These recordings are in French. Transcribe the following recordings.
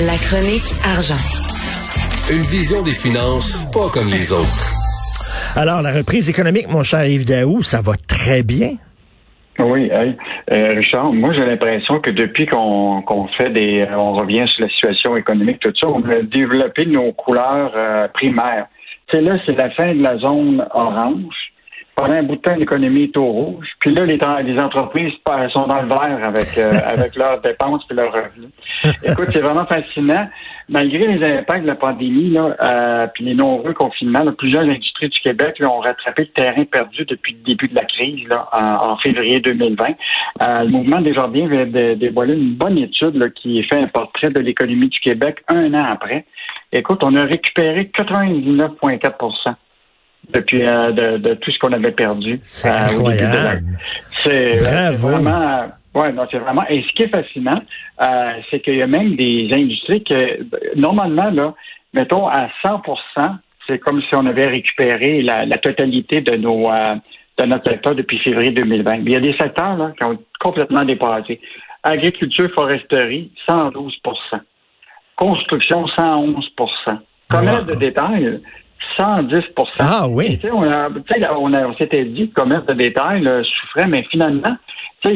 La chronique argent. Une vision des finances pas comme les autres. Alors, la reprise économique, mon cher Yves Daou, ça va très bien? Oui, hey, euh, Richard, moi j'ai l'impression que depuis qu'on fait des, on revient sur la situation économique, tout ça, on a développé nos couleurs euh, primaires. Tu sais, là, c'est la fin de la zone orange. Pendant un bout de temps, l'économie est au rouge. Puis là, les, les entreprises sont dans le vert avec, euh, avec leurs dépenses et leurs revenus. Écoute, c'est vraiment fascinant. Malgré les impacts de la pandémie, là, euh, puis les nombreux confinements, là, plusieurs industries du Québec là, ont rattrapé le terrain perdu depuis le début de la crise là, en, en février 2020. Euh, le mouvement des jardins vient de dévoiler une bonne étude là, qui fait un portrait de l'économie du Québec un an après. Écoute, on a récupéré 99,4 depuis euh, de, de, tout ce qu'on avait perdu. C'est incroyable. C'est vraiment. Ouais, non, c'est vraiment. Et ce qui est fascinant, euh, c'est qu'il y a même des industries que normalement là, mettons à 100% c'est comme si on avait récupéré la, la totalité de nos euh, de notre secteur depuis février 2020. Mais il y a des secteurs là, qui ont complètement dépassé. Agriculture, foresterie, 112% Construction, 111 Commerce wow. de détail, 110 Ah oui. on, a, on, a, on s'était dit que le commerce de détail là, souffrait, mais finalement,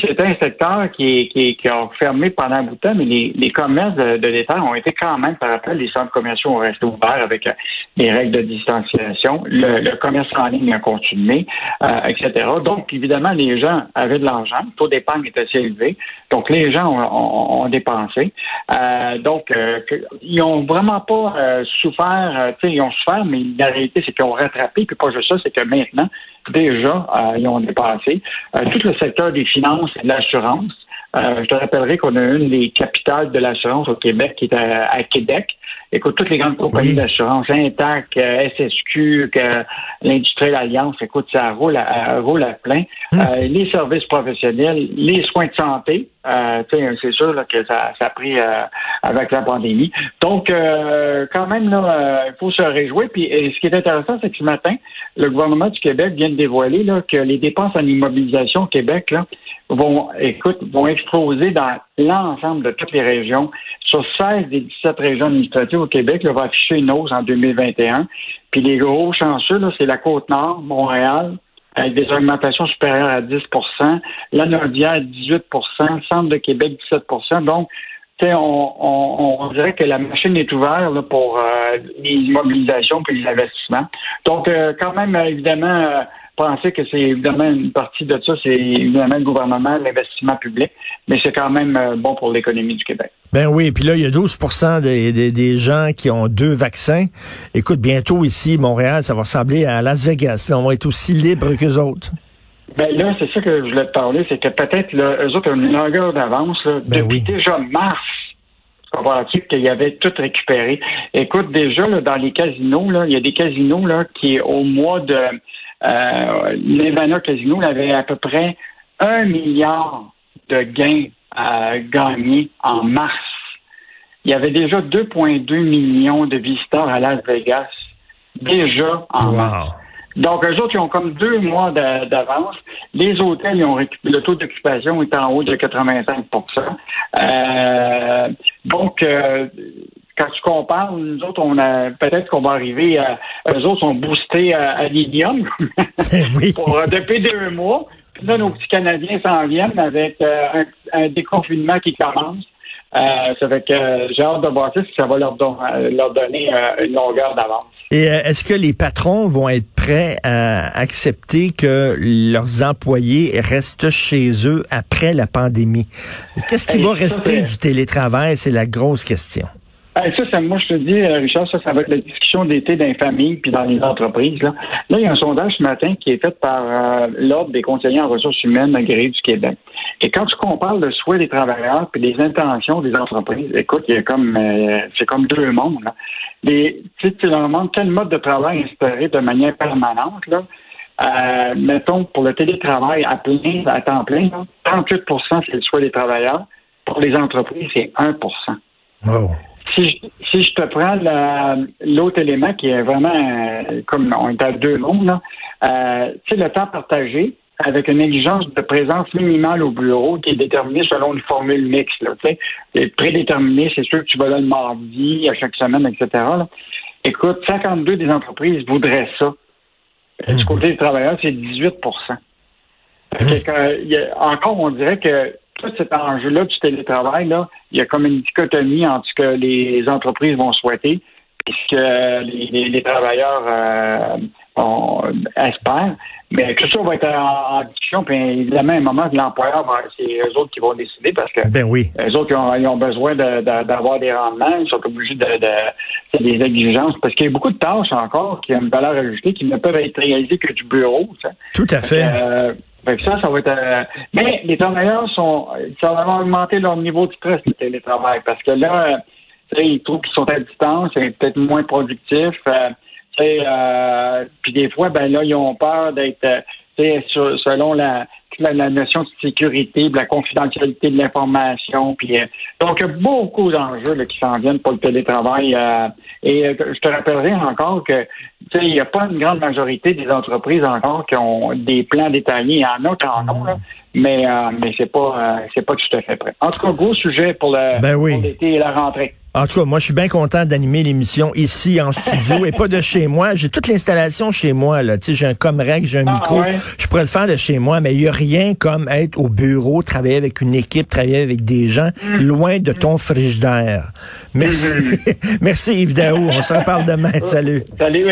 c'était un secteur qui, qui, qui, a fermé pendant un bout de temps, mais les, les commerces de, de détail ont été quand même, par rapport les centres commerciaux ont resté ouverts avec euh, les règles de distanciation. Le, le, commerce en ligne a continué, euh, etc. Donc, évidemment, les gens avaient de l'argent. Le taux d'épargne est assez élevé. Donc, les gens ont, ont, ont dépensé. Euh, donc, euh, ils ont vraiment pas euh, souffert. ils ont souffert, mais la réalité, c'est qu'ils ont rattrapé. Puis pas juste ça, c'est que maintenant, déjà, ils ont dépassé. tout le secteur des finances et de l'assurance. Euh, je te rappellerai qu'on a une des capitales de l'assurance au Québec qui est à Québec. Écoute, toutes les grandes compagnies oui. d'assurance, Intac, euh, SSQ, l'Industrie Alliance, écoute, ça roule à, roule à plein. Hum. Euh, les services professionnels, les soins de santé, euh, c'est sûr là, que ça, ça a pris euh, avec la pandémie. Donc, euh, quand même, il faut se réjouir. Puis, ce qui est intéressant, c'est que ce matin, le gouvernement du Québec vient de dévoiler là, que les dépenses en immobilisation au Québec là, vont, écoute, vont exploser dans l'ensemble de toutes les régions. Sur 16 des 17 régions administratives au Québec, là, va afficher une hausse en 2021. Puis les gros chanceux, c'est la Côte-Nord, Montréal, avec des augmentations supérieures à 10 la Nordière, 18 le Centre de Québec, 17% Donc, on, on, on, dirait que la machine est ouverte là, pour euh, les immobilisations et les investissements. Donc, euh, quand même, évidemment, euh, penser que c'est évidemment une partie de ça, c'est évidemment le gouvernement, l'investissement public, mais c'est quand même euh, bon pour l'économie du Québec. Ben oui, puis là, il y a 12 des, des, des, gens qui ont deux vaccins. Écoute, bientôt ici, Montréal, ça va ressembler à Las Vegas. on va être aussi libre qu'eux autres. Ben là, c'est ça que je voulais te parler, c'est que peut-être eux autres ont une longueur d'avance ben depuis oui. déjà mars comprends-tu qu'il y avait tout récupéré. Écoute, déjà, là, dans les casinos, là, il y a des casinos là, qui, au mois de euh, Nevada Casino avait à peu près un milliard de gains à gagner en mars. Il y avait déjà 2,2 millions de visiteurs à Las Vegas, déjà en wow. mars. Donc, eux autres, ils ont comme deux mois d'avance. Les hôtels, ils ont récupéré, le taux d'occupation est en haut de 85% euh, Donc, euh, quand tu compares, nous autres, on a peut-être qu'on va arriver à. Eux autres sont boostés à, à l'idium oui. pour depuis deux mois. Puis là, nos petits Canadiens s'en viennent avec euh, un, un, déconfinement qui commence. Euh, ça fait que euh, j'ai hâte de voir ça si ça va leur, don leur donner euh, une longueur d'avance. Et est-ce que les patrons vont être prêts à accepter que leurs employés restent chez eux après la pandémie? Qu'est-ce qui Et va rester du télétravail? C'est la grosse question. ça, ça, moi, je te dis, euh, Richard, ça, ça va être la discussion d'été dans les familles puis dans les entreprises. Là, là il y a un sondage ce matin qui est fait par euh, l'Ordre des conseillers en ressources humaines agréés du Québec. Et quand tu compares le souhait des travailleurs puis les intentions des entreprises, écoute, il y a comme euh, c'est comme deux mondes. Là. Les, tu leur demandes quel mode de travail instaurer de manière permanente, là. Euh, mettons, pour le télétravail à plein, à temps plein, là, 38% c'est le souhait des travailleurs. Pour les entreprises, c'est 1 wow si je, si je te prends l'autre élément qui est vraiment euh, comme on est à deux mondes, là, euh, le temps partagé avec une exigence de présence minimale au bureau qui est déterminée selon une formule mixte. Là, c'est prédéterminé, c'est sûr que tu vas là le mardi, à chaque semaine, etc. Écoute, 52 des entreprises voudraient ça. Du mmh. côté des travailleurs, c'est 18% mmh. Encore, on dirait que tout cet enjeu-là du télétravail, là, il y a comme une dichotomie entre ce que les entreprises vont souhaiter et ce que les, travailleurs euh, espèrent. Mais tout ça va être en, discussion, puis évidemment, à un moment, l'employeur, c'est eux autres qui vont décider parce que ben oui. eux autres, ils ont, besoin d'avoir des rendements, ils sont obligés de, de, des exigences, parce qu'il y a beaucoup de tâches encore qui ont une valeur ajoutée qui ne peuvent être réalisées que du bureau. Tout à fait. Euh, ça, ça va être. Euh, mais les travailleurs sont, ça va augmenter leur niveau de stress le télétravail parce que là, euh, ils trouvent qu'ils sont à distance, c'est peut-être moins productif. Euh, euh, puis des fois, ben là, ils ont peur d'être, selon la, la, notion de sécurité, de la confidentialité de l'information. Puis donc, il y a beaucoup d'enjeux qui s'en viennent pour le télétravail. et je te rappellerai encore que il n'y a pas une grande majorité des entreprises encore qui ont des plans détaillés. Il y en a qui en ont, mais, euh, mais c'est pas euh, c'est pas tout à fait prêt. En tout cas, gros sujet pour le ben l'été et la rentrée. En tout cas, moi, je suis bien content d'animer l'émission ici en studio et pas de chez moi. J'ai toute l'installation chez moi. Là. Tu sais, j'ai un Comrec, j'ai un ah, micro. Je pourrais le faire de chez moi, mais il n'y a rien comme être au bureau, travailler avec une équipe, travailler avec des gens, mm. loin de ton frigidaire. Merci. Mm-hmm. Merci Yves Daou. On se reparle demain. Salut. Salut,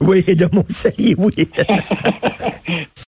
Oui, de mon salier, oui.